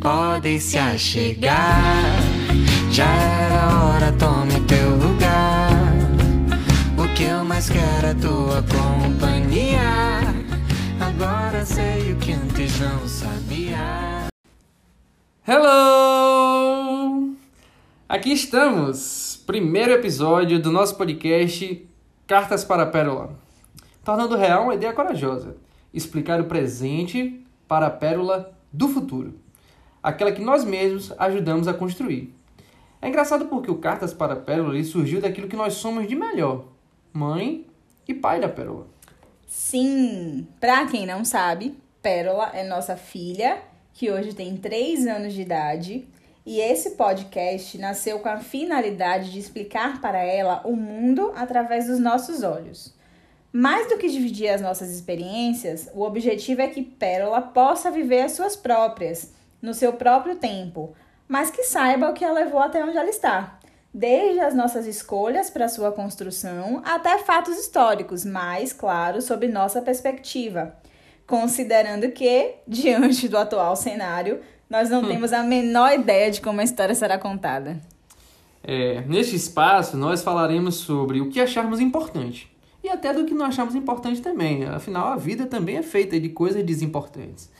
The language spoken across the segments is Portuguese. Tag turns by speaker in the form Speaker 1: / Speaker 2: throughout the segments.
Speaker 1: podem se achegar. Já era hora, tome teu lugar. O que eu mais quero é tua companhia. Agora sei o que antes não sabia.
Speaker 2: Hello! Aqui estamos, primeiro episódio do nosso podcast Cartas para a Pérola. Tornando real uma ideia corajosa: explicar o presente para a pérola do futuro, aquela que nós mesmos ajudamos a construir. É engraçado porque o Cartas para a Pérola surgiu daquilo que nós somos de melhor: mãe e pai da pérola.
Speaker 3: Sim, pra quem não sabe, Pérola é nossa filha, que hoje tem 3 anos de idade, e esse podcast nasceu com a finalidade de explicar para ela o mundo através dos nossos olhos. Mais do que dividir as nossas experiências, o objetivo é que Pérola possa viver as suas próprias, no seu próprio tempo, mas que saiba o que a levou até onde ela está. Desde as nossas escolhas para sua construção até fatos históricos, mais claro, sob nossa perspectiva. Considerando que, diante do atual cenário, nós não temos a menor ideia de como a história será contada.
Speaker 2: É, neste espaço, nós falaremos sobre o que acharmos importante e até do que não achamos importante também. Afinal, a vida também é feita de coisas desimportantes.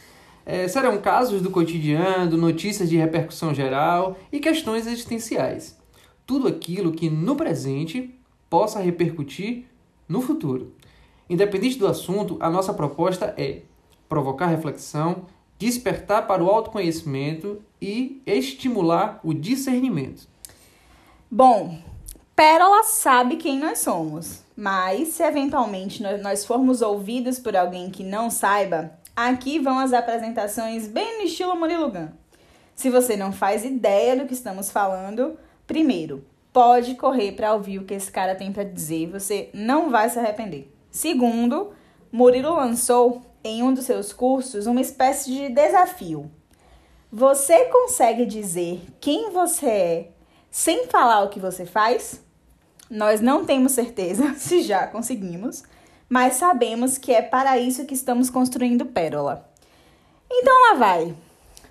Speaker 2: É, serão casos do cotidiano, notícias de repercussão geral e questões existenciais. Tudo aquilo que no presente possa repercutir no futuro. Independente do assunto, a nossa proposta é provocar reflexão, despertar para o autoconhecimento e estimular o discernimento.
Speaker 3: Bom, Pérola sabe quem nós somos, mas se eventualmente nós formos ouvidos por alguém que não saiba, aqui vão as apresentações bem no estilo Murilo Gun. Se você não faz ideia do que estamos falando, primeiro, pode correr para ouvir o que esse cara tem para dizer, você não vai se arrepender. Segundo, Murilo lançou em um dos seus cursos uma espécie de desafio. Você consegue dizer quem você é sem falar o que você faz? Nós não temos certeza se já conseguimos, mas sabemos que é para isso que estamos construindo Pérola. Então lá vai.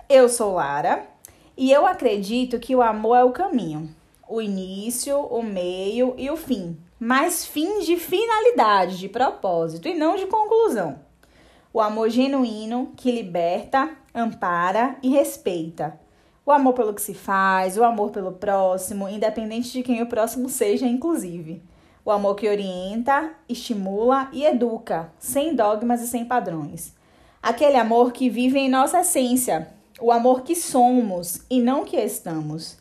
Speaker 3: Eu sou Lara e eu acredito que o amor é o caminho, o início, o meio e o fim, mas fim de finalidade, de propósito e não de conclusão. O amor genuíno que liberta, ampara e respeita o amor pelo que se faz, o amor pelo próximo, independente de quem o próximo seja, inclusive. O amor que orienta, estimula e educa, sem dogmas e sem padrões. Aquele amor que vive em nossa essência, o amor que somos e não que estamos.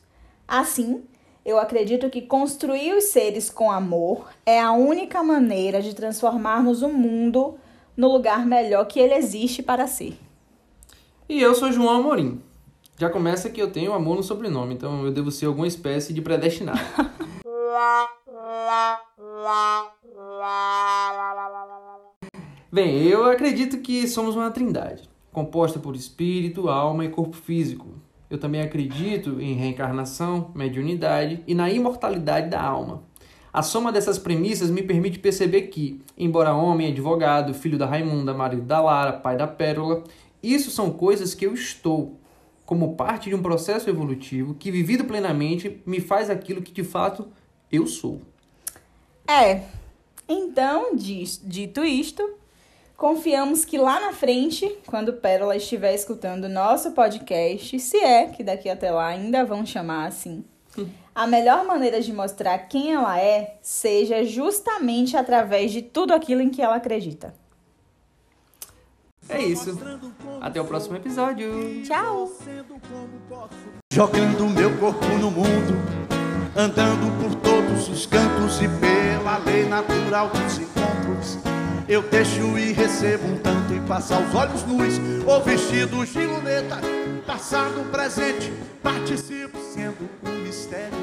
Speaker 3: Assim, eu acredito que construir os seres com amor é a única maneira de transformarmos o mundo no lugar melhor que ele existe para ser.
Speaker 2: E eu sou João Amorim. Já começa que eu tenho amor no sobrenome, então eu devo ser alguma espécie de predestinado. Bem, eu acredito que somos uma trindade, composta por espírito, alma e corpo físico. Eu também acredito em reencarnação, mediunidade e na imortalidade da alma. A soma dessas premissas me permite perceber que, embora homem, advogado, filho da Raimunda, marido da Lara, pai da Pérola, isso são coisas que eu estou, como parte de um processo evolutivo que, vivido plenamente, me faz aquilo que de fato eu sou.
Speaker 3: É, então, dito isto, confiamos que lá na frente, quando Pérola estiver escutando nosso podcast, se é que daqui até lá ainda vão chamar assim, a melhor maneira de mostrar quem ela é seja justamente através de tudo aquilo em que ela acredita.
Speaker 2: É isso. Até o próximo episódio.
Speaker 3: Tchau.
Speaker 4: Jogando meu corpo no mundo, andando por todos os cantos e pela lei natural dos encontros. Eu deixo e recebo um tanto e passar os olhos nus ou vestidos de luneta, passado, presente, participo sendo um mistério.